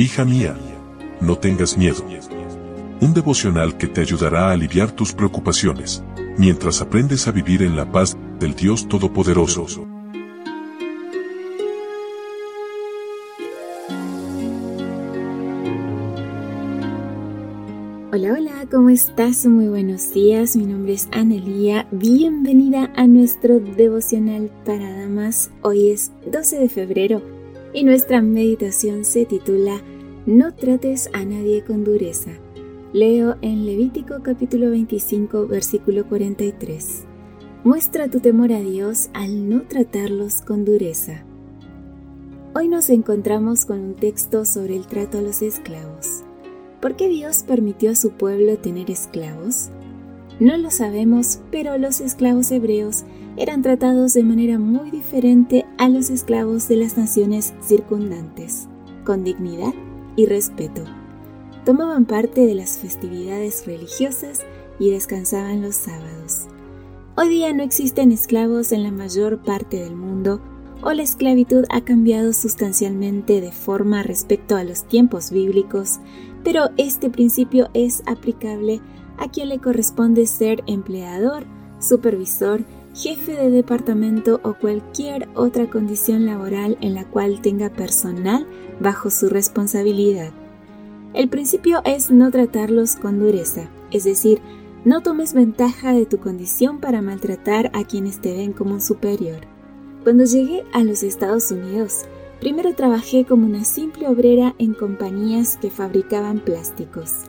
Hija mía, no tengas miedo. Un devocional que te ayudará a aliviar tus preocupaciones, mientras aprendes a vivir en la paz del Dios Todopoderoso. Hola, hola, ¿cómo estás? Muy buenos días, mi nombre es Anelía, bienvenida a nuestro devocional para damas. Hoy es 12 de febrero y nuestra meditación se titula No trates a nadie con dureza. Leo en Levítico capítulo 25 versículo 43. Muestra tu temor a Dios al no tratarlos con dureza. Hoy nos encontramos con un texto sobre el trato a los esclavos. ¿Por qué Dios permitió a su pueblo tener esclavos? No lo sabemos, pero los esclavos hebreos eran tratados de manera muy diferente a los esclavos de las naciones circundantes, con dignidad y respeto. Tomaban parte de las festividades religiosas y descansaban los sábados. Hoy día no existen esclavos en la mayor parte del mundo o la esclavitud ha cambiado sustancialmente de forma respecto a los tiempos bíblicos, pero este principio es aplicable a quien le corresponde ser empleador, supervisor jefe de departamento o cualquier otra condición laboral en la cual tenga personal bajo su responsabilidad. El principio es no tratarlos con dureza, es decir, no tomes ventaja de tu condición para maltratar a quienes te ven como un superior. Cuando llegué a los Estados Unidos, primero trabajé como una simple obrera en compañías que fabricaban plásticos.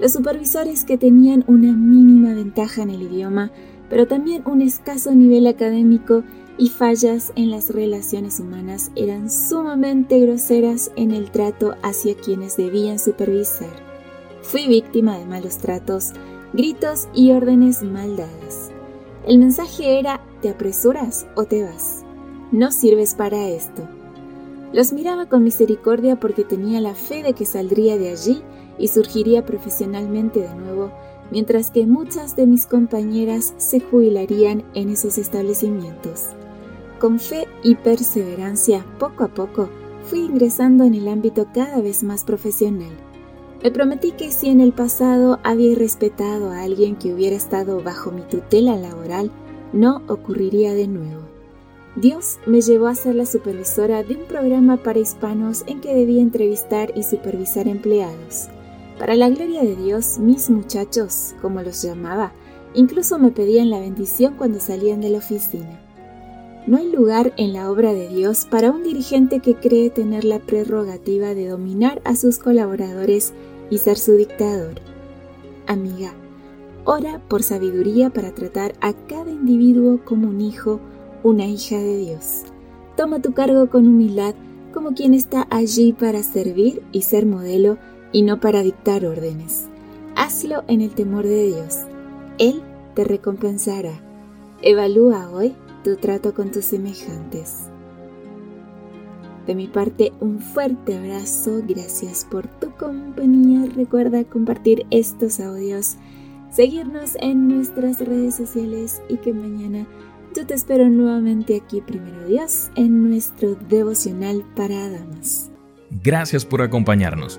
Los supervisores que tenían una mínima ventaja en el idioma pero también un escaso nivel académico y fallas en las relaciones humanas eran sumamente groseras en el trato hacia quienes debían supervisar. Fui víctima de malos tratos, gritos y órdenes mal dadas. El mensaje era, te apresuras o te vas. No sirves para esto. Los miraba con misericordia porque tenía la fe de que saldría de allí y surgiría profesionalmente de nuevo mientras que muchas de mis compañeras se jubilarían en esos establecimientos. Con fe y perseverancia, poco a poco, fui ingresando en el ámbito cada vez más profesional. Me prometí que si en el pasado había respetado a alguien que hubiera estado bajo mi tutela laboral, no ocurriría de nuevo. Dios me llevó a ser la supervisora de un programa para hispanos en que debía entrevistar y supervisar empleados. Para la gloria de Dios, mis muchachos, como los llamaba, incluso me pedían la bendición cuando salían de la oficina. No hay lugar en la obra de Dios para un dirigente que cree tener la prerrogativa de dominar a sus colaboradores y ser su dictador. Amiga, ora por sabiduría para tratar a cada individuo como un hijo, una hija de Dios. Toma tu cargo con humildad como quien está allí para servir y ser modelo y no para dictar órdenes. Hazlo en el temor de Dios. Él te recompensará. Evalúa hoy tu trato con tus semejantes. De mi parte, un fuerte abrazo. Gracias por tu compañía. Recuerda compartir estos audios, seguirnos en nuestras redes sociales y que mañana yo te espero nuevamente aquí, primero Dios, en nuestro devocional para damas. Gracias por acompañarnos.